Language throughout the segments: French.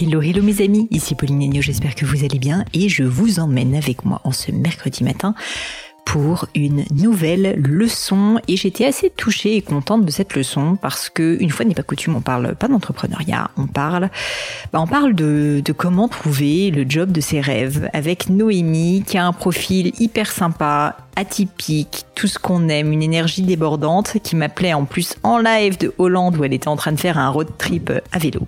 Hello, hello mes amis, ici Pauline Agneau, j'espère que vous allez bien et je vous emmène avec moi en ce mercredi matin pour une nouvelle leçon et j'étais assez touchée et contente de cette leçon parce que une fois n'est pas coutume, on parle pas d'entrepreneuriat, on parle, bah on parle de, comment trouver le job de ses rêves avec Noémie qui a un profil hyper sympa, atypique, tout ce qu'on aime, une énergie débordante qui m'appelait en plus en live de Hollande où elle était en train de faire un road trip à vélo.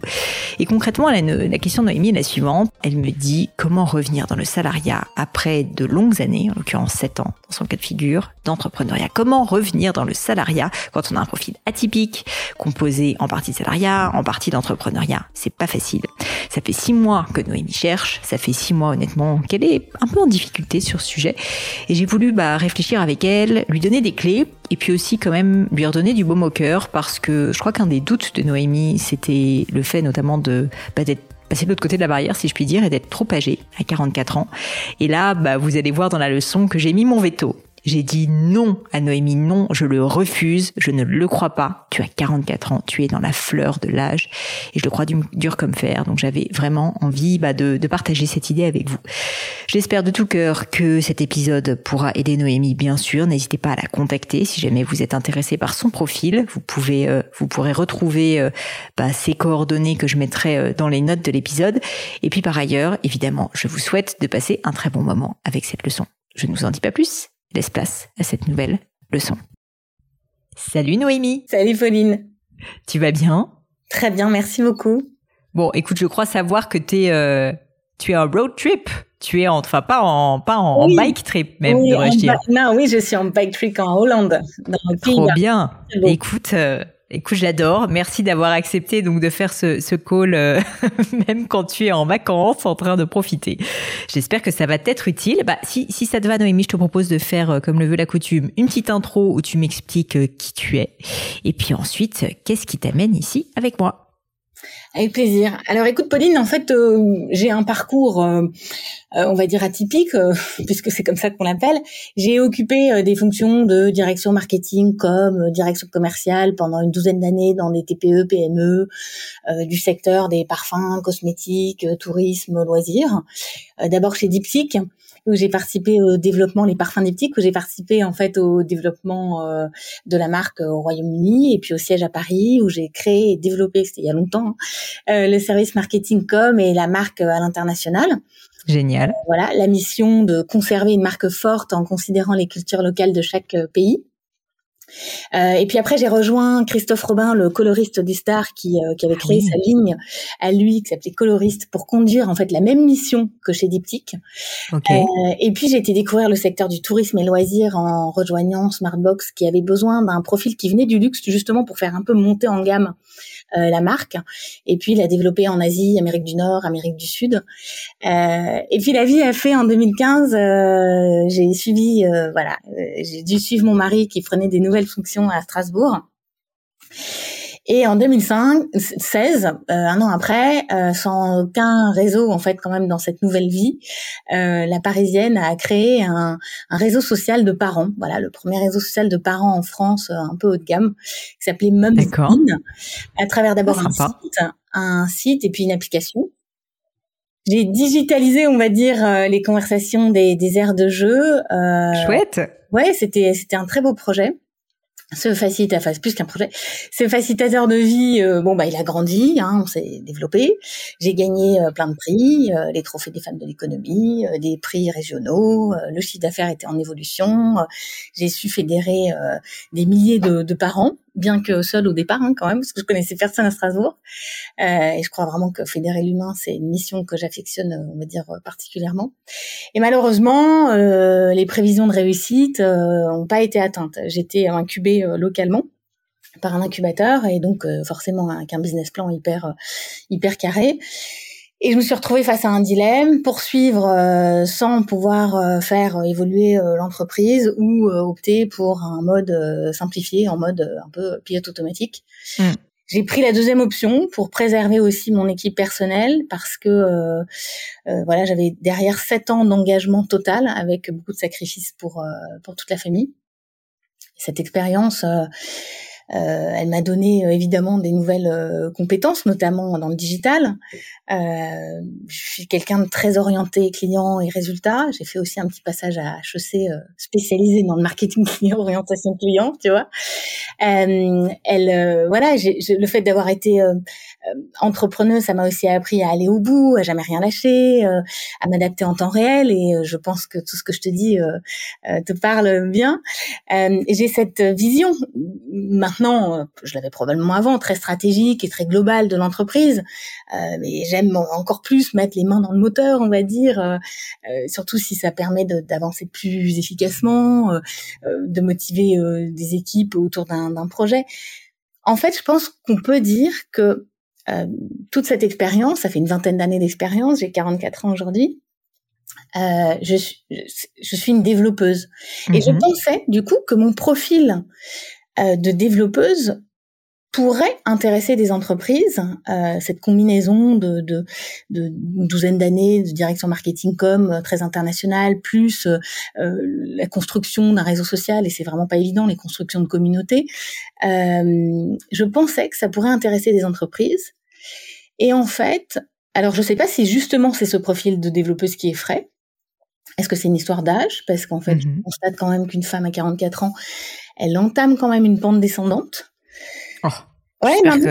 Et concrètement, la, question de Noémie est la suivante. Elle me dit comment revenir dans le salariat après de longues années, en l'occurrence 7 ans son cas de figure, d'entrepreneuriat. Comment revenir dans le salariat quand on a un profil atypique, composé en partie de salariat, en partie d'entrepreneuriat? C'est pas facile. Ça fait six mois que Noémie cherche. Ça fait six mois honnêtement qu'elle est un peu en difficulté sur ce sujet. Et j'ai voulu bah, réfléchir avec elle, lui donner des clés et puis aussi quand même lui redonner du baume au cœur parce que je crois qu'un des doutes de Noémie, c'était le fait notamment de bah, d'être passer de l'autre côté de la barrière, si je puis dire, et d'être trop âgé à 44 ans. Et là, bah, vous allez voir dans la leçon que j'ai mis mon veto. J'ai dit non à Noémie, non, je le refuse, je ne le crois pas. Tu as 44 ans, tu es dans la fleur de l'âge et je le crois dur comme fer. Donc j'avais vraiment envie bah, de, de, partager cette idée avec vous. J'espère de tout cœur que cet épisode pourra aider Noémie, bien sûr. N'hésitez pas à la contacter si jamais vous êtes intéressé par son profil. Vous pouvez, euh, vous pourrez retrouver euh, bah, ses coordonnées que je mettrai euh, dans les notes de l'épisode. Et puis par ailleurs, évidemment, je vous souhaite de passer un très bon moment avec cette leçon. Je ne vous en dis pas plus laisse place à cette nouvelle leçon. Salut Noémie Salut Pauline Tu vas bien? Très bien, merci beaucoup. Bon, écoute, je crois savoir que euh, tu es en road trip. Tu es en, enfin pas en, pas en, bike trip même, oui, devrais-je dire. Non, oui, je suis en bike trip en Hollande. Dans le Trop bien. Écoute, euh, Écoute, j'adore. Merci d'avoir accepté donc de faire ce, ce call euh, même quand tu es en vacances, en train de profiter. J'espère que ça va t'être utile. Bah, si, si ça te va, Noémie, je te propose de faire, euh, comme le veut la coutume, une petite intro où tu m'expliques euh, qui tu es. Et puis ensuite, qu'est-ce qui t'amène ici avec moi? Avec plaisir. Alors écoute Pauline, en fait euh, j'ai un parcours, euh, euh, on va dire atypique, puisque c'est comme ça qu'on l'appelle. J'ai occupé des fonctions de direction marketing comme direction commerciale pendant une douzaine d'années dans des TPE, PME, du secteur des parfums, cosmétiques, tourisme, loisirs. D'abord chez Diptyque, où j'ai participé au développement, les parfums diptyques, où j'ai participé en fait au développement euh, de la marque au Royaume-Uni et puis au siège à Paris, où j'ai créé et développé, c'était il y a longtemps, hein, euh, le service marketing com et la marque à l'international. Génial. Voilà, la mission de conserver une marque forte en considérant les cultures locales de chaque euh, pays. Euh, et puis après, j'ai rejoint Christophe Robin, le coloriste du Star, qui, euh, qui avait créé sa ligne à lui, qui s'appelait Coloriste, pour conduire en fait la même mission que chez Diptyque. Okay. Euh, et puis j'ai été découvrir le secteur du tourisme et loisirs en rejoignant Smartbox, qui avait besoin d'un profil qui venait du luxe justement pour faire un peu monter en gamme la marque. Et puis, il a développé en Asie, Amérique du Nord, Amérique du Sud. Euh, et puis, la vie a fait en 2015, euh, j'ai suivi, voilà, j'ai dû suivre mon mari qui prenait des nouvelles fonctions à Strasbourg. Et en 2016, euh, un an après, euh, sans aucun réseau en fait quand même dans cette nouvelle vie, euh, la Parisienne a créé un, un, réseau social de parents. Voilà, le premier réseau social de parents en France, un peu haut de gamme, qui s'appelait Mumskin, à travers d'abord un site, un site et puis une application. J'ai digitalisé, on va dire, les conversations des, des aires de jeu. Chouette. Ouais, c'était c'était un très beau projet ce facilitateur, plus qu'un projet, ce facilitateur de vie, euh, bon bah il a grandi, hein, on s'est développé. J'ai gagné euh, plein de prix, euh, les trophées des femmes de l'économie, des prix régionaux. le chiffre d'affaires était en évolution. J'ai su fédérer des milliers de parents bien que seul au départ hein, quand même, parce que je connaissais personne à Strasbourg. Euh, et je crois vraiment que fédérer l'humain, c'est une mission que j'affectionne, on va dire, particulièrement. Et malheureusement, euh, les prévisions de réussite n'ont euh, pas été atteintes. J'étais incubée euh, localement par un incubateur et donc euh, forcément avec un business plan hyper hyper carré. Et je me suis retrouvée face à un dilemme, poursuivre euh, sans pouvoir euh, faire évoluer euh, l'entreprise ou opter pour un mode simplifié, en mode un peu pilote automatique. Hmm. J'ai pris la deuxième option pour préserver aussi mon équipe personnelle parce que voilà j'avais derrière sept ans d'engagement total avec beaucoup de sacrifices pour pour toute la famille. Cette expérience euh, elle m'a donné euh, évidemment des nouvelles euh, compétences, notamment dans le digital. je suis quelqu'un de très orienté client et résultat. J'ai fait aussi un petit passage à HEC spécialisé dans le marketing client, orientation client, tu vois. elle, voilà, le fait d'avoir été entrepreneuse, ça m'a aussi appris à aller au bout, à jamais rien lâcher, à m'adapter en temps réel. Et je pense que tout ce que je te dis te parle bien. J'ai cette vision euh, je l'avais probablement avant, très stratégique et très global de l'entreprise. Euh, mais j'aime encore plus mettre les mains dans le moteur, on va dire, euh, surtout si ça permet d'avancer plus efficacement, de motiver des équipes autour d'un projet. En fait, je pense qu'on peut dire que toute cette expérience, ça fait une vingtaine d'années d'expérience, j'ai 44 ans aujourd'hui, euh, je, suis, je, suis une développeuse. Et je mhm. pensais, du coup, que mon profil de développeuse pourrait intéresser des entreprises. Euh, cette combinaison de, de, de une douzaine d'années de direction marketing com euh, très internationale, plus euh, la construction d'un réseau social, et c'est vraiment pas évident, les constructions de communautés, euh, je pensais que ça pourrait intéresser des entreprises. Et en fait, alors je sais pas si justement c'est ce profil de développeuse qui est frais. Est-ce que c'est une histoire d'âge? Parce qu'en fait, je mm-hmm. constate quand même qu'une femme à 44 ans, elle entame quand même une pente descendante. Oh.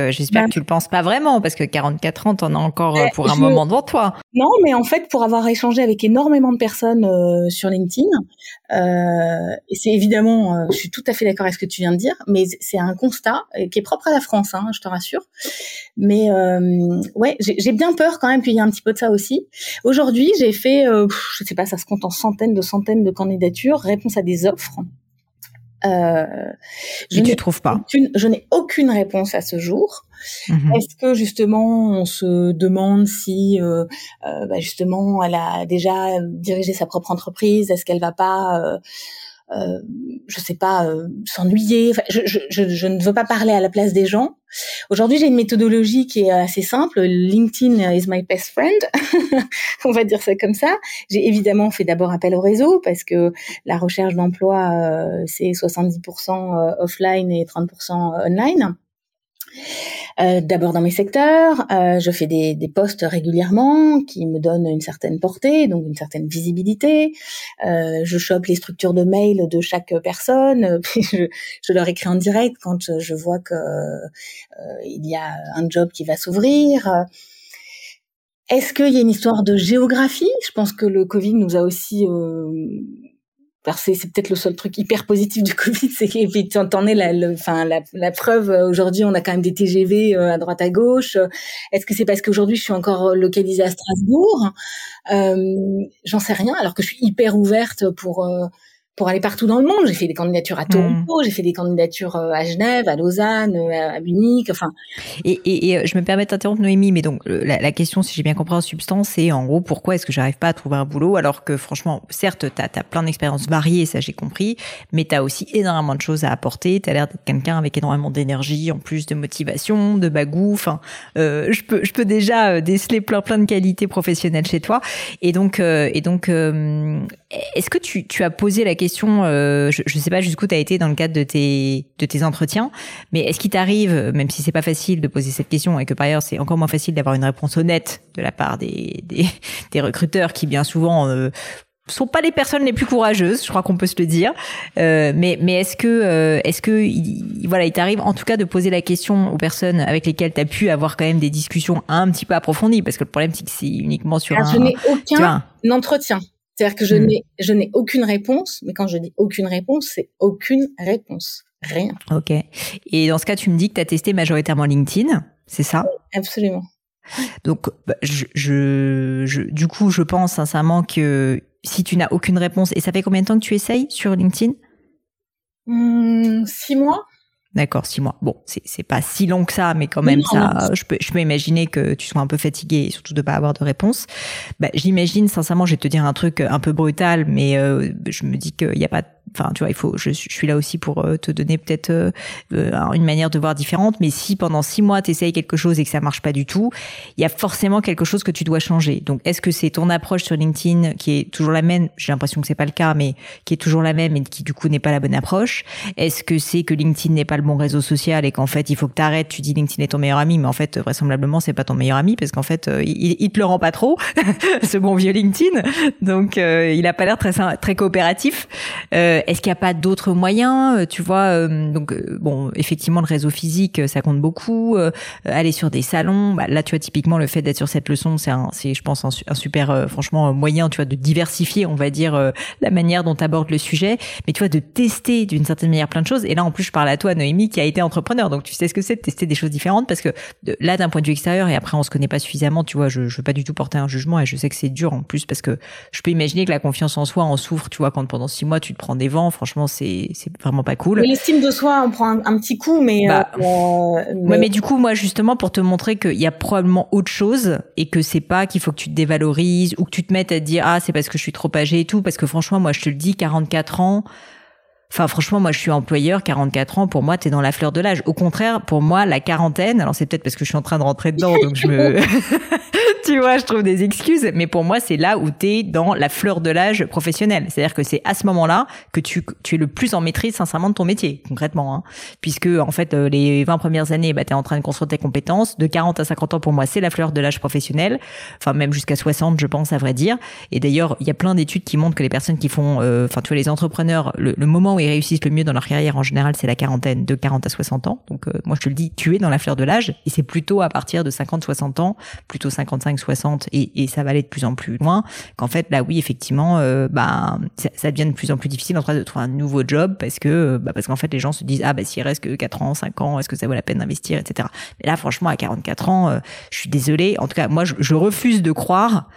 j'espère que, que tu le penses pas vraiment, parce que 44 ans, t'en as encore euh, pour un moment devant toi. Non, mais en fait, pour avoir échangé avec énormément de personnes euh, sur LinkedIn, euh, et c'est évidemment, je suis tout à fait d'accord avec ce que tu viens de dire, mais c'est un constat qui est propre à la France, hein, je te rassure. Mais ouais, j'ai bien peur quand même qu'il y ait un petit peu de ça aussi. Aujourd'hui, j'ai fait, je sais pas, ça se compte en centaines de centaines de candidatures, réponse à des offres. Euh, je ne trouve pas Je n'ai aucune réponse à ce jour. Mhm. Est-ce que justement on se demande si euh, euh, bah justement elle a déjà dirigé sa propre entreprise? Est-ce qu'elle va pas euh, euh, je sais pas, euh, s'ennuyer. Enfin, je, je, je, ne veux pas parler à la place des gens. Aujourd'hui, j'ai une méthodologie qui est assez simple. LinkedIn is my best friend. On va dire ça comme ça. J'ai évidemment fait d'abord appel au réseau parce que la recherche d'emploi, euh, c'est 70% offline et 30% online. Euh, d'abord dans mes secteurs, euh, je fais des, des posts régulièrement qui me donnent une certaine portée, donc une certaine visibilité. Euh, je chope les structures de mail de chaque personne, puis je, leur écris en direct quand je vois que il y a un job qui va s'ouvrir. Est-ce qu'il y a une histoire de géographie? Je pense que le Covid nous a aussi c'est, peut-être le seul truc hyper positif du Covid, c'est que t'en es la, enfin la, preuve. Euh, aujourd'hui, on a quand même des TGV euh, à droite à gauche. Est-ce que c'est parce qu'aujourd'hui je suis encore localisée à Strasbourg? Euh, J'en sais rien. Alors que je suis hyper ouverte pour euh, pour aller partout dans le monde. J'ai fait des candidatures à Toronto, hmm. j'ai fait des candidatures euh, à Genève, à Lausanne, euh, à Munich, enfin. Et, et, et euh, je me permets d'interrompre Noémie, mais donc la, la question, si j'ai bien compris en substance, c'est en gros pourquoi est-ce que j'arrive pas à trouver un boulot alors que franchement, certes, tu as, plein d'expériences variées, ça j'ai compris, mais tu as aussi énormément de choses à apporter. Tu as l'air d'être quelqu'un avec énormément d'énergie, en plus de motivation, de bagou. Enfin, euh, je peux je peux déjà déceler plein plein de qualités professionnelles chez toi. Et donc et donc, est-ce que tu tu as posé la question question, euh, je, ne sais pas jusqu'où tu as été dans le cadre de tes, de tes entretiens, mais est-ce qu'il t'arrive, même si c'est pas facile de poser cette question et que par ailleurs c'est encore moins facile d'avoir une réponse honnête de la part des, des, des recruteurs qui bien souvent euh, sont pas les personnes les plus courageuses, je crois qu'on peut se le dire. Euh, mais mais est-ce que euh, est-ce que il, voilà, il t'arrive en tout cas de poser la question aux personnes avec lesquelles tu as pu avoir quand même des discussions un petit peu approfondies parce que le problème c'est que c'est uniquement sur un je n'ai aucun entretien. C'est-à-dire que je hmm. n'ai je n'ai aucune réponse, mais quand je dis aucune réponse, c'est aucune réponse, rien. OK. Et dans ce cas, tu me dis que tu as testé majoritairement LinkedIn, c'est ça? Absolument. Donc, bah, je, je, je, du coup, je pense sincèrement que si tu n'as aucune réponse, et ça fait combien de temps que tu essayes sur LinkedIn? Mmh, Six mois. D'accord, six mois. Bon, c'est pas si long que ça, mais quand même, ça, je peux, je peux imaginer que tu sois un peu fatigué et surtout de pas avoir de réponse. Bah, j'imagine, sincèrement, je vais te dire un truc un peu brutal, mais euh, je me dis qu'il n'y a pas enfin tu vois il faut je, suis là aussi pour euh, te donner peut-être euh, euh, une manière de voir différente mais si pendant six mois tu essayes quelque chose et que ça marche pas du tout il y a forcément quelque chose que tu dois changer. Donc est-ce que c'est ton approche sur LinkedIn qui est toujours la même? J'ai l'impression que c'est pas le cas mais qui est toujours la même et qui du coup n'est pas la bonne approche. Est-ce que c'est que LinkedIn n'est pas le bon réseau social et qu'en fait il faut que tu arrêtes tu dis LinkedIn est ton meilleur ami mais en fait vraisemblablement c'est pas ton meilleur ami parce qu'en fait il, il te le rend pas trop ce bon vieux LinkedIn. Donc il a pas l'air très très coopératif est-ce qu'il n'y a pas d'autres moyens euh, Tu vois, euh, donc euh, bon, effectivement, le réseau physique, ça compte beaucoup. aller sur des salons, bah, là, tu vois, typiquement, le fait d'être sur cette leçon, c'est, c'est, je pense, un, super, franchement, moyen, tu vois, de diversifier, on va dire, la manière dont tu abordes le sujet, mais tu vois, de tester d'une certaine manière plein de choses. Et là, en plus, je parle à toi, Noémie, qui a été entrepreneur, donc tu sais ce que c'est de tester des choses différentes, parce que là, d'un point de vue extérieur, et après, on se connaît pas suffisamment, tu vois, je, je veux pas du tout porter un jugement, et je sais que c'est dur en plus, parce que je peux imaginer que la confiance en soi en souffre, tu vois, quand pendant six mois, tu te prends des franchement, c'est c'est vraiment pas cool. L'estime de soi, on prend un, petit coup, mais, bah, euh, mais... mais du coup, moi, justement, pour te montrer qu'il y a probablement autre chose et que c'est pas qu'il faut que tu te dévalorises ou que tu te mettes à te dire ah c'est parce que je suis trop âgé et tout, parce que franchement, moi, je te le dis, 44 ans. Enfin, franchement, moi, je suis employeur, 44 ans. Pour moi, t'es dans la fleur de l'âge. Au contraire, pour moi, la quarantaine. Alors, c'est peut-être parce que je suis en train de rentrer dedans, donc je me, tu vois, je trouve des excuses, mais pour moi, c'est là où tu es dans la fleur de l'âge professionnel. C'est-à-dire que c'est à ce moment-là que tu, tu es le plus en maîtrise, sincèrement, de ton métier, concrètement. Hein. Puisque, en fait, euh, les 20 premières années, bah, tu es en train de construire tes compétences. De 40 à 50 ans, pour moi, c'est la fleur de l'âge professionnel. Enfin, même jusqu'à 60, je pense, à vrai dire. Et d'ailleurs, il y a plein d'études qui montrent que les personnes qui font, euh, enfin, tu vois, les entrepreneurs, le, moment où ils réussissent le mieux dans leur carrière, en général, c'est la quarantaine, de 40 à 60 ans. Donc, euh, moi, je te le dis, tu es dans la fleur de l'âge. Et c'est plutôt à partir de 50, 60 ans, plutôt 55, 60 et, ça va aller de plus en plus loin, qu'en fait là oui effectivement euh, bah ça, devient de plus en plus difficile en train de trouver un nouveau job parce que euh, bah, parce qu'en fait les gens se disent ah bah s'il reste que 4 ans, 5 ans, est-ce que ça vaut la peine d'investir, etc. Mais là franchement à 44 ans, euh, je suis désolée, en tout cas moi je, refuse de croire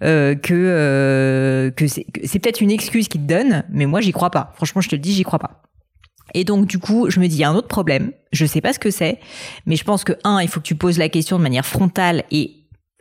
que que c'est peut-être une excuse qu'ils te donnent, mais moi j'y crois pas. Franchement, je te le dis, j'y crois pas. Et donc du coup, je me dis il y a un autre problème. Je sais pas ce que c'est, mais je pense que un, il faut que tu poses la question de manière frontale et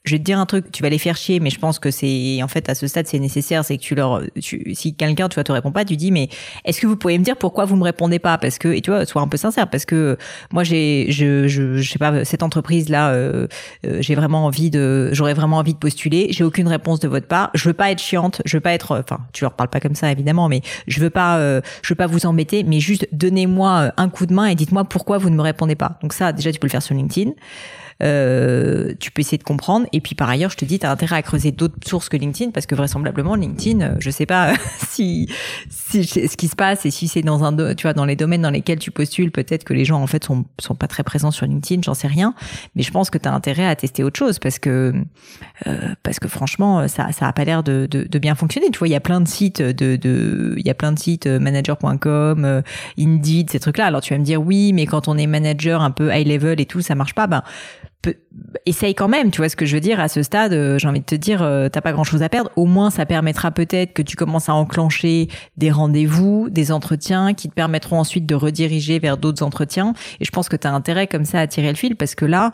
je vais te dire un truc, tu vas les faire chier, mais je pense que c'est en fait à ce stade c'est nécessaire, c'est que tu leur, tu, si quelqu'un tu vois te répond pas, tu dis mais est-ce que vous pouvez me dire pourquoi vous me répondez pas? Parce que et tu vois, sois un peu sincère, parce que moi j'ai, je, je, je sais pas cette entreprise là, euh, euh, j'ai vraiment envie de, j'aurais vraiment envie de postuler, j'ai aucune réponse de votre part, je veux pas être chiante, je veux pas être, enfin tu leur parles pas comme ça évidemment, mais je veux pas, euh, je veux pas vous embêter, mais juste donnez-moi un coup de main et dites-moi pourquoi vous ne me répondez pas. Donc ça déjà tu peux le faire sur LinkedIn. Euh, tu peux essayer de comprendre. Et puis par ailleurs, je te dis, tu as intérêt à creuser d'autres sources que LinkedIn parce que vraisemblablement LinkedIn, euh, je sais pas si, si ce qui se passe et si c'est dans un, tu vois, dans les domaines dans lesquels tu postules, peut-être que les gens en fait sont sont pas très présents sur LinkedIn, j'en sais rien. Mais je pense que tu as intérêt à tester autre chose parce que euh, parce que franchement, ça ça a pas l'air de, de, de bien fonctionner. Tu vois, il y a plein de sites de de il y a plein de sites euh, manager.com, Indeed, ces trucs-là. Alors tu vas me dire oui, mais quand on est manager un peu high level et tout, ça marche pas. Ben essaye quand même, tu vois ce que je veux dire à ce stade, euh, j'ai envie de te dire euh, t'as pas grand-chose à perdre, au moins ça permettra peut-être que tu commences à enclencher des rendez-vous, des entretiens qui te permettront ensuite de rediriger vers d'autres entretiens et je pense que tu as intérêt comme ça à tirer le fil parce que là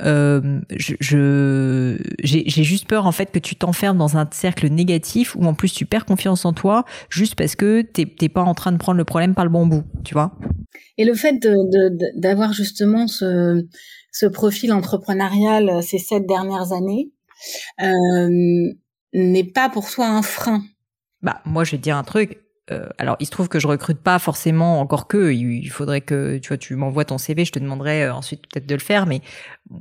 euh, je j'ai juste peur en fait que tu t'enfermes dans un cercle négatif où en plus tu perds confiance en toi juste parce que t'es pas en train de prendre le problème par le bon bout, tu vois. Et le fait d'avoir justement ce ce profil entrepreneurial euh, ces sept dernières années euh, n'est pas pour toi un frein Bah moi je vais te dire un truc. euh, alors, il se trouve que je recrute pas forcément encore que. Il faudrait que tu vois, tu m'envoies ton CV, je te demanderai ensuite peut-être de le faire. Mais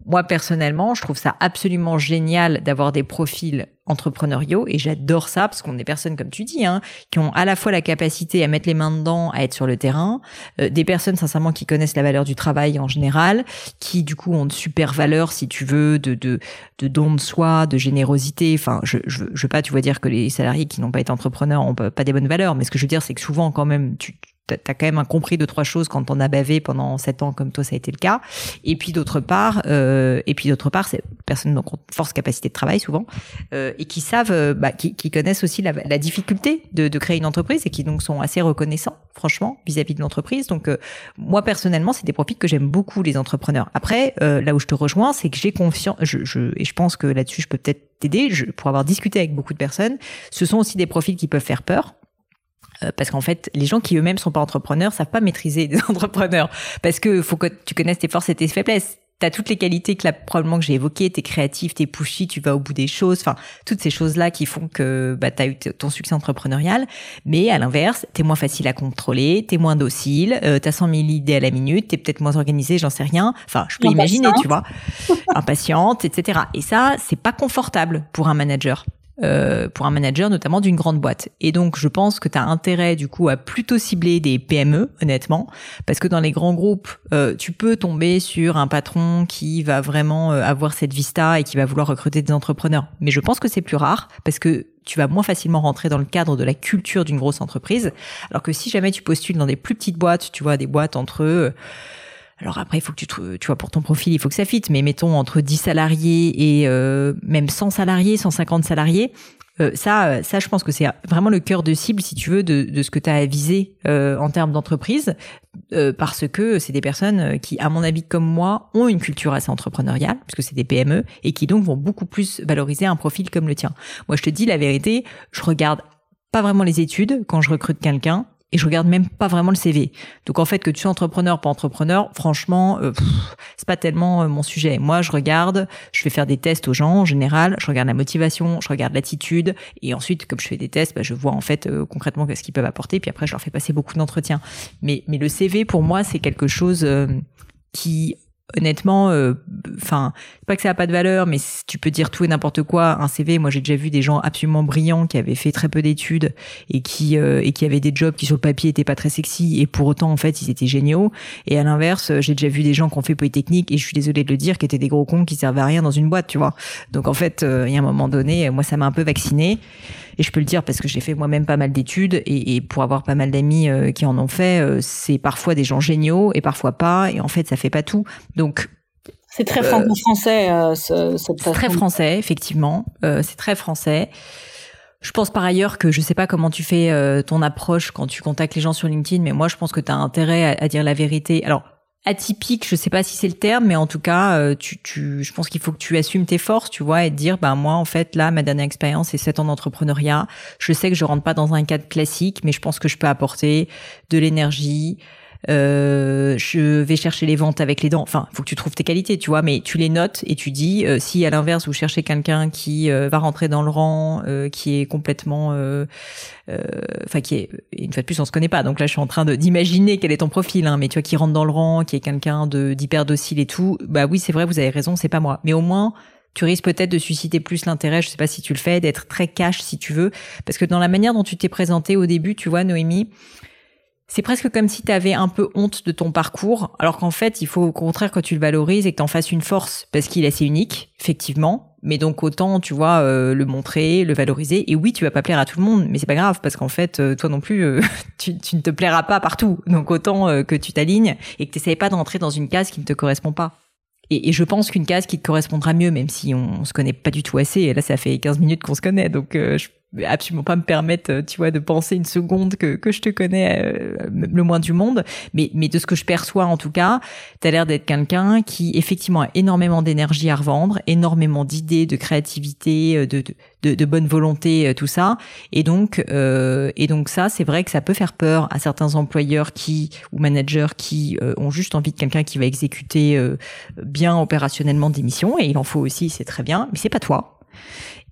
moi personnellement, je trouve ça absolument génial d'avoir des profils entrepreneuriaux et j'adore ça parce qu'on est des personnes comme tu dis hein, qui ont à la fois la capacité à mettre les mains dedans, à être sur le terrain, euh, des personnes sincèrement qui connaissent la valeur du travail en général, qui du coup ont de super valeurs si tu veux de de de don de soi, de générosité. Enfin, je je, je veux pas tu vois dire que les salariés qui n'ont pas été entrepreneurs ont pas des bonnes valeurs, mais ce que je veux dire c'est que souvent quand même tu t'as quand même compris deux trois choses quand on a bavé pendant sept ans comme toi ça a été le cas. Et puis d'autre part euh, et puis d'autre part c'est personnes donc force capacité de travail souvent euh, et qui savent euh, bah, qui, qui, connaissent aussi la, la difficulté de, de, créer une entreprise et qui donc sont assez reconnaissants franchement vis-à-vis de l'entreprise. Donc euh, moi personnellement c'est des profils que j'aime beaucoup les entrepreneurs. Après euh, là où je te rejoins c'est que j'ai confiance je, je, et je pense que là-dessus je peux peut-être t'aider pour avoir discuté avec beaucoup de personnes ce sont aussi des profils qui peuvent faire peur parce qu'en fait, les gens qui eux-mêmes sont pas entrepreneurs savent pas maîtriser des entrepreneurs parce que faut que tu connaisses tes forces et tes faiblesses. T'as toutes les qualités que là, probablement que j'ai évoquées, t'es créatif, t'es pushy, tu vas au bout des choses, enfin toutes ces choses-là qui font que bah, t'as eu ton succès entrepreneurial. Mais à l'inverse, t'es moins facile à contrôler, t'es moins docile, euh, t'as 100 000 idées à la minute, t'es peut-être moins organisé, j'en sais rien. Enfin, je peux imaginer, tu vois, impatiente, etc. Et ça, c'est pas confortable pour un manager. Euh, pour un manager notamment d'une grande boîte. Et donc je pense que tu as intérêt du coup à plutôt cibler des PME honnêtement parce que dans les grands groupes euh, tu peux tomber sur un patron qui va vraiment euh, avoir cette vista et qui va vouloir recruter des entrepreneurs. Mais je pense que c'est plus rare parce que tu vas moins facilement rentrer dans le cadre de la culture d'une grosse entreprise alors que si jamais tu postules dans des plus petites boîtes, tu vois des boîtes entre alors après, il faut que tu, tu vois, pour ton profil, il faut que ça fitte, mais mettons entre 10 salariés et euh, même 100 salariés, 150 salariés, euh, ça, euh, ça, je pense que c'est vraiment le cœur de cible, si tu veux, de, de ce que tu as à viser euh, en termes d'entreprise, euh, parce que c'est des personnes qui, à mon avis, comme moi, ont une culture assez entrepreneuriale, puisque c'est des PME, et qui donc vont beaucoup plus valoriser un profil comme le tien. Moi, je te dis la vérité, je regarde pas vraiment les études quand je recrute quelqu'un et je regarde même pas vraiment le CV. Donc en fait que tu sois entrepreneur pas entrepreneur, franchement euh, c'est pas tellement euh, mon sujet. Moi je regarde, je vais faire des tests aux gens en général, je regarde la motivation, je regarde l'attitude et ensuite comme je fais des tests, bah, je vois en fait euh, concrètement ce qu'ils peuvent apporter puis après je leur fais passer beaucoup d'entretiens. Mais mais le CV pour moi c'est quelque chose qui honnêtement, euh, enfin, pas que ça a pas de valeur, mais tu peux dire tout et n'importe quoi. Un CV, moi j'ai déjà vu des gens absolument brillants qui avaient fait très peu d'études et qui euh, et qui avaient des jobs qui sur le papier étaient pas très sexy et pour autant en fait ils étaient géniaux. Et à l'inverse, j'ai déjà vu des gens qui ont fait polytechnique et je suis désolée de le dire, qui étaient des gros cons qui servaient à rien dans une boîte, tu vois. Donc en fait, euh, il y a un moment donné, moi ça m'a un peu vacciné et je peux le dire parce que j'ai fait moi-même pas mal d'études et, et, pour avoir pas mal d'amis qui en ont fait, c'est parfois des gens géniaux et parfois pas et en fait ça fait pas tout. Donc c'est très franco-français, euh, ce, cette C'est très français, effectivement. Euh, c'est très français. Je pense par ailleurs que je sais pas comment tu fais euh, ton approche quand tu contactes les gens sur LinkedIn, mais moi je pense que tu as intérêt à, à, dire la vérité. Alors atypique, je sais pas si c'est le terme, mais en tout cas, euh, tu, tu, je pense qu'il faut que tu assumes tes forces, tu vois, et te dire, ben moi en fait là, ma dernière expérience c'est 7 ans d'entrepreneuriat. Je sais que je rentre pas dans un cadre classique, mais je pense que je peux apporter de l'énergie, euh, je vais chercher les ventes avec les dents. Enfin, faut que tu trouves tes qualités, tu vois, mais tu les notes et tu dis euh, si à l'inverse vous cherchez quelqu'un qui euh, va rentrer dans le rang, qui est complètement, enfin qui est une fois de plus on se connaît pas, donc là je suis en train d'imaginer quel est ton profil, hein, mais tu vois qui rentre dans le rang, qui est quelqu'un de d'hyper docile et tout, bah oui c'est vrai vous avez raison, c'est pas moi, mais au moins tu risques peut-être de susciter plus l'intérêt, je sais pas si tu le fais, d'être très cash si tu veux, parce que dans la manière dont tu t'es présenté au début, tu vois Noémie, c'est presque comme si tu avais un peu honte de ton parcours, alors qu'en fait, il faut au contraire que tu le valorises et que tu fasses une force, parce qu'il est assez unique, effectivement. Mais donc autant, tu vois, euh, le montrer, le valoriser. Et oui, tu vas pas plaire à tout le monde, mais c'est pas grave, parce qu'en fait, euh, toi non plus, euh, tu, ne te plairas pas partout. Donc autant que tu t'alignes et que tu n'essayes pas d'entrer dans une case qui ne te correspond pas. Et, et, je pense qu'une case qui te correspondra mieux, même si on, on, se connaît pas du tout assez. Et là, ça fait 15 minutes qu'on se connaît, donc je absolument pas me permettre, euh, tu vois, de penser une seconde que, que je te connais euh, le moins du monde. Mais, mais de ce que je perçois, en tout cas, tu as l'air d'être quelqu'un qui, effectivement, a énormément d'énergie à revendre, énormément d'idées, de créativité, euh, de, de, de, bonne volonté, tout ça. Et donc, euh, et donc ça, c'est vrai que ça peut faire peur à certains employeurs qui ou managers qui ont juste envie de quelqu'un qui va exécuter bien opérationnellement des missions. Et il en faut aussi, c'est très bien. Mais c'est pas toi.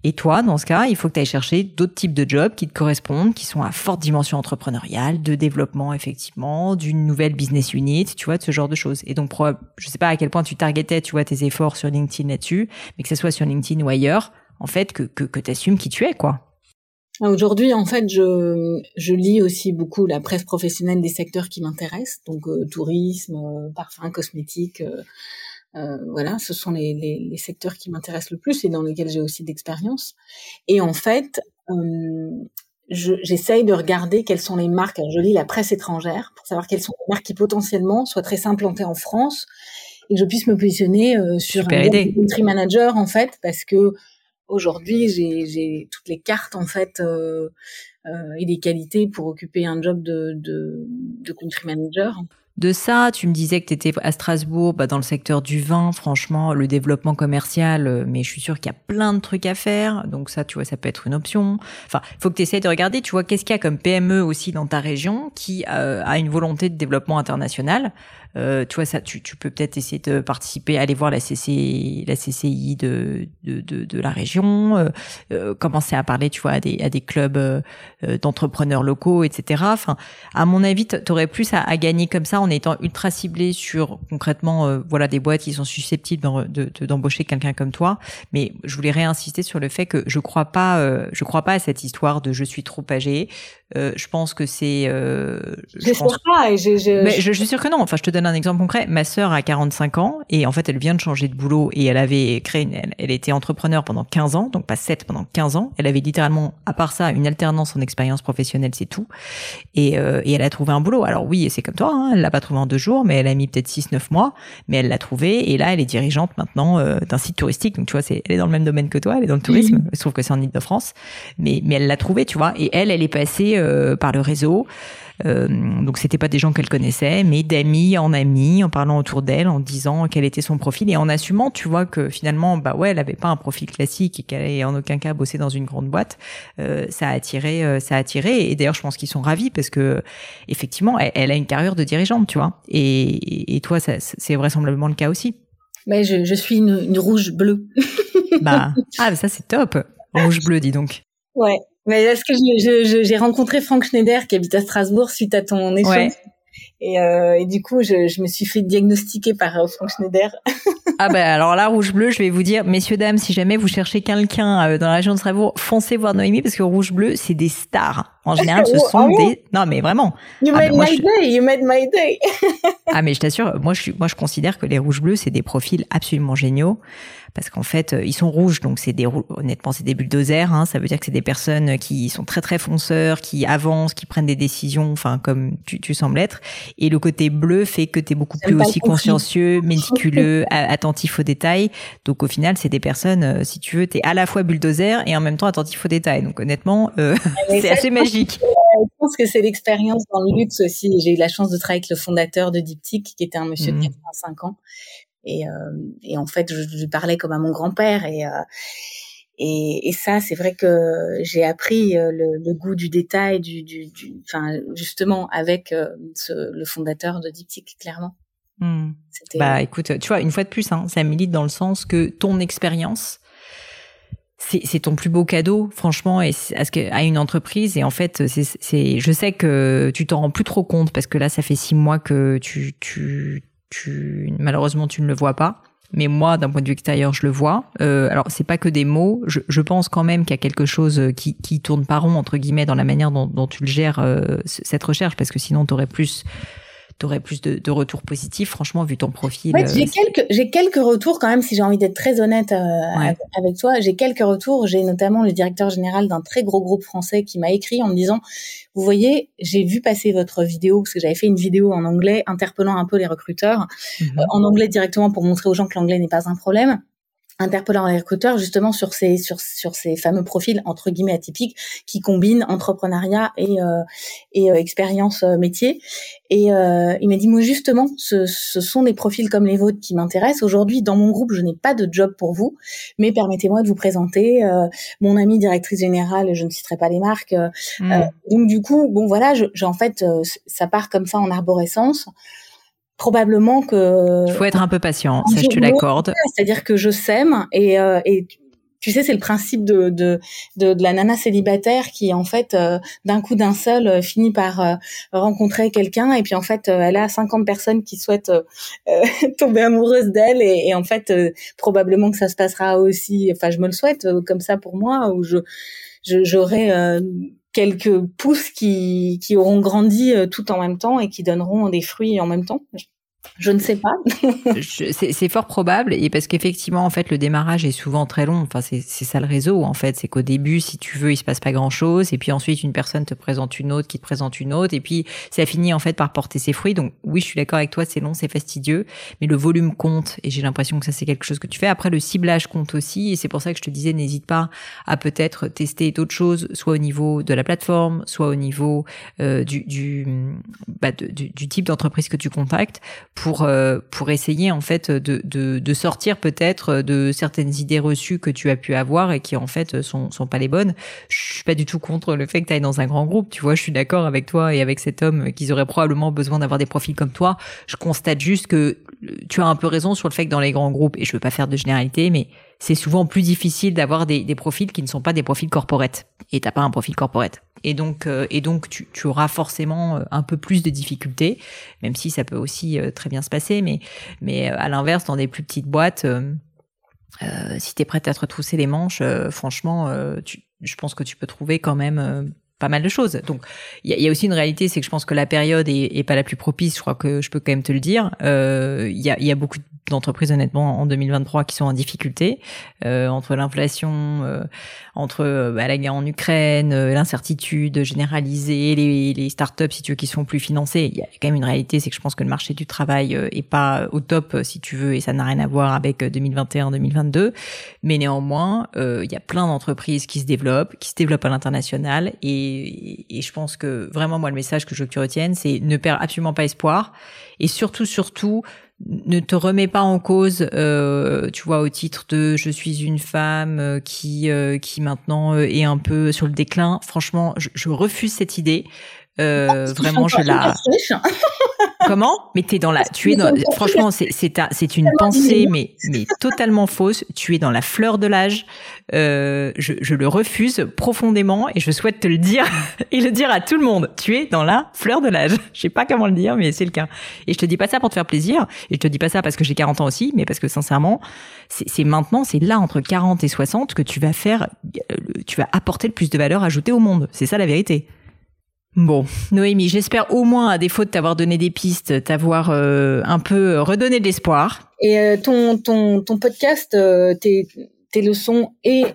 Et toi, dans ce cas, il faut que tu ailles chercher d'autres types de jobs qui te correspondent, qui sont à forte dimension entrepreneuriale, de développement effectivement, d'une nouvelle business unit, tu vois, de ce genre de choses. Et donc, je sais pas à quel point tu targetais, tu vois, tes efforts sur LinkedIn là-dessus, mais que ce soit sur LinkedIn ou ailleurs, en fait, que, que, que tu assumes qui tu es, quoi. Aujourd'hui, en fait, je, je lis aussi beaucoup la presse professionnelle des secteurs qui m'intéressent, donc euh, tourisme, parfum, cosmétique, euh, euh, voilà, ce sont les, les, les secteurs qui m'intéressent le plus et dans lesquels j'ai aussi d'expérience. Et en fait, euh, j'essaye de regarder quelles sont les marques. je lis la presse étrangère pour savoir quelles sont les marques qui potentiellement soient très implantées en France et que je puisse me positionner euh, sur un country manager en fait, parce que aujourd'hui j'ai toutes les cartes en fait euh, euh, et les qualités pour occuper un job de, de, de country manager de ça. Tu me disais que tu étais à Strasbourg, bah, dans le secteur du vin. Franchement, le développement commercial, euh, mais je suis sûre qu'il y a plein de trucs à faire. Donc ça, tu vois, ça peut être une option. Enfin, faut que tu essaies de regarder, tu vois, qu'est-ce qu'il y a comme PME aussi dans ta région qui euh, a une volonté de développement international. Euh, tu vois, ça, tu, tu peux peut-être essayer de participer, aller voir la, CC, la CCI de, de, de, de la région, euh, euh, commencer à parler, tu vois, à des, à des clubs euh, d'entrepreneurs locaux, etc. Enfin, à mon avis, tu aurais plus à, à, gagner comme ça en étant ultra ciblé sur concrètement, voilà, des boîtes qui sont susceptibles d'embaucher quelqu'un comme toi. Mais je voulais réinsister sur le fait que je crois pas, je crois pas à cette histoire de je suis trop âgé. Je pense que c'est. Euh, je, pense... pas. Et je, je, mais je, je, suis sûr que non. Enfin, je te donne un exemple concret. Ma sœur a 45 ans et en fait, elle vient de changer de boulot et elle avait créé, une, elle, était entrepreneur pendant 15 ans, donc pas 7 pendant 15 ans. Elle avait littéralement, à part ça, une alternance en expérience professionnelle, c'est tout. Et, euh, et, elle a trouvé un boulot. Alors oui, c'est comme toi, hein, elle l'a pas trouvé en deux jours, mais elle a mis peut-être 6-9 mois, mais elle l'a trouvé et là, elle est dirigeante maintenant euh, d'un site touristique. Donc tu vois, c'est, elle est dans le même domaine que toi, elle est dans le tourisme. Je trouve que c'est en Ile-de-France, mais mais elle l'a trouvé, tu vois. Et elle, elle est passée euh, par le réseau. Euh, donc c'était pas des gens qu'elle connaissait, mais d'amis en amis, en parlant autour d'elle, en disant quel était son profil et en assumant, tu vois que finalement, bah ouais, elle avait pas un profil classique et qu'elle allait en aucun cas bosser dans une grande boîte. Euh, ça a attiré, ça a attiré. Et d'ailleurs, je pense qu'ils sont ravis parce que effectivement, elle, a une carrière de dirigeante, tu vois. Et, et toi, c'est vraisemblablement le cas aussi. Mais je, je suis une, une rouge bleue. bah ah, ça c'est top. Rouge bleu, dis donc. Ouais, mais est-ce que j'ai rencontré Franck Schneider qui habite à Strasbourg suite à ton échange et, euh, et, du coup, je, je, me suis fait diagnostiquer par euh, Franck Schneider. ah ben alors là, rouge bleu, je vais vous dire, messieurs dames, si jamais vous cherchez quelqu'un euh, dans la région de Strasbourg, foncez voir Noémie parce que rouge bleu, c'est des stars. En général, ce sont ah des. Non, mais vraiment. You ah made my day. You made my day. ah mais je t'assure, moi je moi je considère que les rouges bleus, c'est des profils absolument géniaux parce qu'en fait euh, ils sont rouges donc c'est des honnêtement c'est des bulldozers hein, ça veut dire que c'est des personnes qui sont très très fonceurs qui avancent qui prennent des décisions enfin comme tu, tu sembles être et le côté bleu fait que tu es beaucoup plus aussi consciencieux méticuleux attentif aux détails donc au final c'est des personnes euh, si tu veux tu es à la fois bulldozer et en même temps attentif aux détails donc honnêtement euh, c'est assez magique je pense que c'est l'expérience dans le luxe aussi. J'ai eu la chance de travailler avec le fondateur de Diptyque, qui était un monsieur de 85 mmh. ans, et, euh, et en fait, je, lui parlais comme à mon grand-père. Et, euh, et, et, ça, c'est vrai que j'ai appris euh, le, le, goût du détail, du, du, du enfin, justement avec ce, le fondateur de Diptyque, clairement. Hmm. Bah écoute, tu vois, une fois de plus, hein, ça milite dans le sens que ton expérience, c'est ton plus beau cadeau, franchement, et à, à une entreprise. Et en fait, c'est, je sais que tu t'en rends plus trop compte parce que là, ça fait six mois que tu, tu tu malheureusement tu ne le vois pas. Mais moi, d'un point de vue extérieur, je le vois. Euh, alors, c'est pas que des mots. Je, je pense quand même qu'il y a quelque chose qui, qui tourne pas rond entre guillemets dans la manière dont, dont tu le gères euh, cette recherche, parce que sinon, tu aurais plus tu aurais plus de, de, retours positifs, franchement, vu ton profil. Ouais, j'ai euh, quelques, j'ai quelques retours quand même, si j'ai envie d'être très honnête euh, avec, toi. J'ai quelques retours. J'ai notamment le directeur général d'un très gros groupe français qui m'a écrit en me disant, vous voyez, j'ai vu passer votre vidéo parce que j'avais fait une vidéo en anglais interpellant un peu les recruteurs mhm. euh, en anglais directement pour montrer aux gens que l'anglais n'est pas un problème interpellant les recruteurs justement sur ces sur sur ces fameux profils entre guillemets atypiques qui combinent entrepreneuriat et euh, et euh, expérience euh, métier. Et euh, il m'a dit moi justement ce, ce sont des profils comme les vôtres qui m'intéressent. Aujourd'hui dans mon groupe je n'ai pas de job pour vous mais permettez-moi de vous présenter euh, mon amie directrice générale je ne citerai pas les marques mmh. donc du coup bon voilà je, en fait ça part comme ça en arborescence probablement que. Il faut être un peu patient, ça je te l'accorde. C'est-à-dire que je sème et, euh, et tu sais, c'est le principe de, de, de, la nana célibataire qui, en fait, euh, d'un coup d'un seul, euh, finit par euh, rencontrer quelqu'un et puis, en fait, elle a 50 personnes qui souhaitent tomber amoureuses d'elle et, et, en fait, probablement que ça se passera aussi, enfin, je me le souhaite comme ça pour moi, où je j'aurai quelques pousses qui, qui auront grandi tout en même temps et qui donneront des fruits en même temps. Ne sais pas. c'est fort probable et parce qu'effectivement en fait le démarrage est souvent très long. Enfin c'est ça le réseau en fait, c'est qu'au début si tu veux il se passe pas grand chose et puis ensuite une personne te présente une autre qui te présente une autre et puis ça finit en fait par porter ses fruits. Donc oui je suis d'accord avec toi c'est long c'est fastidieux mais le volume compte et j'ai l'impression que ça c'est quelque chose que tu fais. Après le ciblage compte aussi et c'est pour ça que je te disais n'hésite pas à peut-être tester d'autres choses soit au niveau de la plateforme soit au niveau euh, du du, bah, du, du type d'entreprise que tu contactes pour euh, pour essayer en fait de de, de sortir peut-être de certaines idées reçues que tu as pu avoir et qui en fait sont sont pas les bonnes. Je suis pas du tout contre le fait que tu ailles dans un grand groupe, tu vois, je suis d'accord avec toi et avec cet homme qu'ils auraient probablement besoin d'avoir des profils comme toi. Je constate juste que tu as un peu raison sur le fait que dans les grands groupes et je veux pas faire de généralité mais c'est souvent plus difficile d'avoir des, profils qui ne sont pas des profils corporate et t'as pas un profil corporate et donc euh, et donc tu, auras forcément euh, un peu plus de difficultés, même si ça peut aussi euh, très bien se passer. Mais mais à l'inverse, dans des plus petites boîtes, euh, si tu es prête à te retrousser les manches, franchement, je pense que tu peux trouver quand même pas mal de choses. Donc, il y a, aussi une réalité, c'est que je pense que la période est, pas la plus propice. Je crois que je peux quand même te le dire. Il y, a, beaucoup de d'entreprises honnêtement en 2023 qui sont en difficulté euh, entre l'inflation, euh, entre euh, bah, la guerre en Ukraine, euh, l'incertitude généralisée, les, les startups si tu veux qui sont plus financées. Il y a quand même une réalité, c'est que je pense que le marché du travail est pas au top si tu veux et ça n'a rien à voir avec 2021-2022. Mais néanmoins, il y a plein d'entreprises qui se développent, qui se développent à l'international et, et, je pense que vraiment moi le message que je veux que tu retiennes, c'est ne perds absolument pas espoir et surtout surtout ne te remets pas en cause, euh, tu vois, au titre de je suis une femme euh, qui euh, qui maintenant est un peu sur le déclin. Franchement, je, je refuse cette idée. Euh, vraiment, je la. Comment? Mais t'es dans la, tu es dans, franchement, c'est c'est c'est une pensée, mais mais totalement fausse. Tu es dans la fleur de l'âge. Euh, je, je le refuse profondément et je souhaite te le dire et le dire à tout le monde. Tu es dans la fleur de l'âge. Je sais pas comment le dire, mais c'est le cas. Et je te dis pas ça pour te faire plaisir. Et je te dis pas ça parce que j'ai 40 ans aussi, mais parce que sincèrement, c'est maintenant, c'est là entre 40 et 60 que tu vas faire, euh, tu vas apporter le plus de valeur ajoutée au monde. C'est ça la vérité. Bon, Noémie, j'espère au moins, à défaut de t'avoir donné des pistes, t'avoir euh, un peu redonné de l'espoir. Et euh, ton, ton, ton podcast, euh, tes, tes leçons et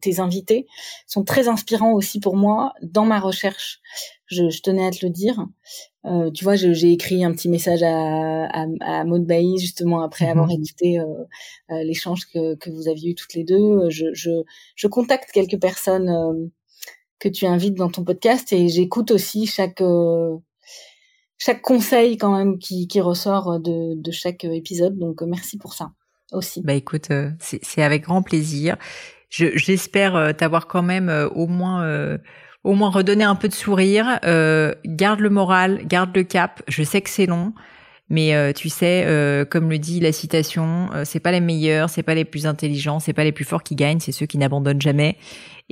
tes invités sont très inspirants aussi pour moi dans ma recherche. Je, je tenais à te le dire. tu vois, j'ai écrit un petit message à, à, à Maud Bailly justement après mhm. avoir écouté l'échange que, que vous aviez eu toutes les deux. Je, je, je contacte quelques personnes que tu invites dans ton podcast et j'écoute aussi chaque euh, chaque conseil quand même qui, qui ressort de, de chaque épisode. Donc euh, merci pour ça aussi. Bah écoute, euh, c'est avec grand plaisir. J'espère t'avoir quand même au moins au moins redonné un peu de sourire. garde le moral, garde le cap. Je sais que c'est long. Mais tu sais, comme le dit la citation, c'est pas les meilleurs, c'est pas les plus intelligents, c'est pas les plus forts qui gagnent, c'est ceux qui n'abandonnent jamais.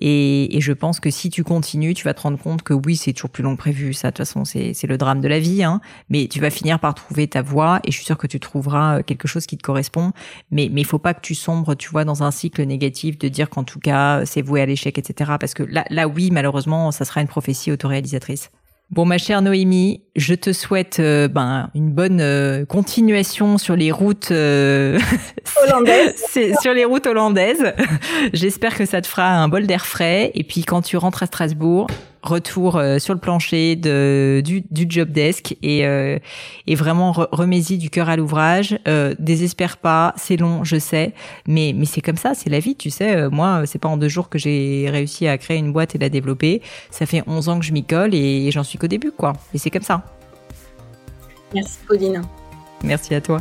Et, et, je pense que si tu continues, tu vas te rendre compte que oui, c'est toujours plus long que prévu. Ça, de toute façon, c'est le drame de la vie. Hein. Mais tu vas finir par trouver ta voie et je suis sûre que tu trouveras euh, quelque chose qui te correspond. Mais mais faut pas que tu sombres, tu vois, dans un cycle négatif de dire qu'en tout cas c'est voué à l'échec, etc. Parce que là, là, oui, malheureusement, ça sera une prophétie autoréalisatrice. Bon, ma chère Noémie, je te souhaite euh, ben, une bonne euh, continuation sur les routes euh, hollandaises. sur les routes hollandaises. J'espère que ça te fera un bol d'air frais. Et puis quand tu rentres à Strasbourg, retour euh, sur le plancher de, du, du job desk et, euh, et vraiment remets-y du cœur à l'ouvrage. Euh, désespère pas, c'est long, je sais, mais, mais c'est comme ça, c'est la vie, tu sais. Euh, moi, c'est pas en deux jours que j'ai réussi à créer une boîte et la développer. Ça fait 11 ans que je m'y colle et, j'en suis qu'au début, quoi. Et c'est comme ça. Merci, Pauline. Merci à toi.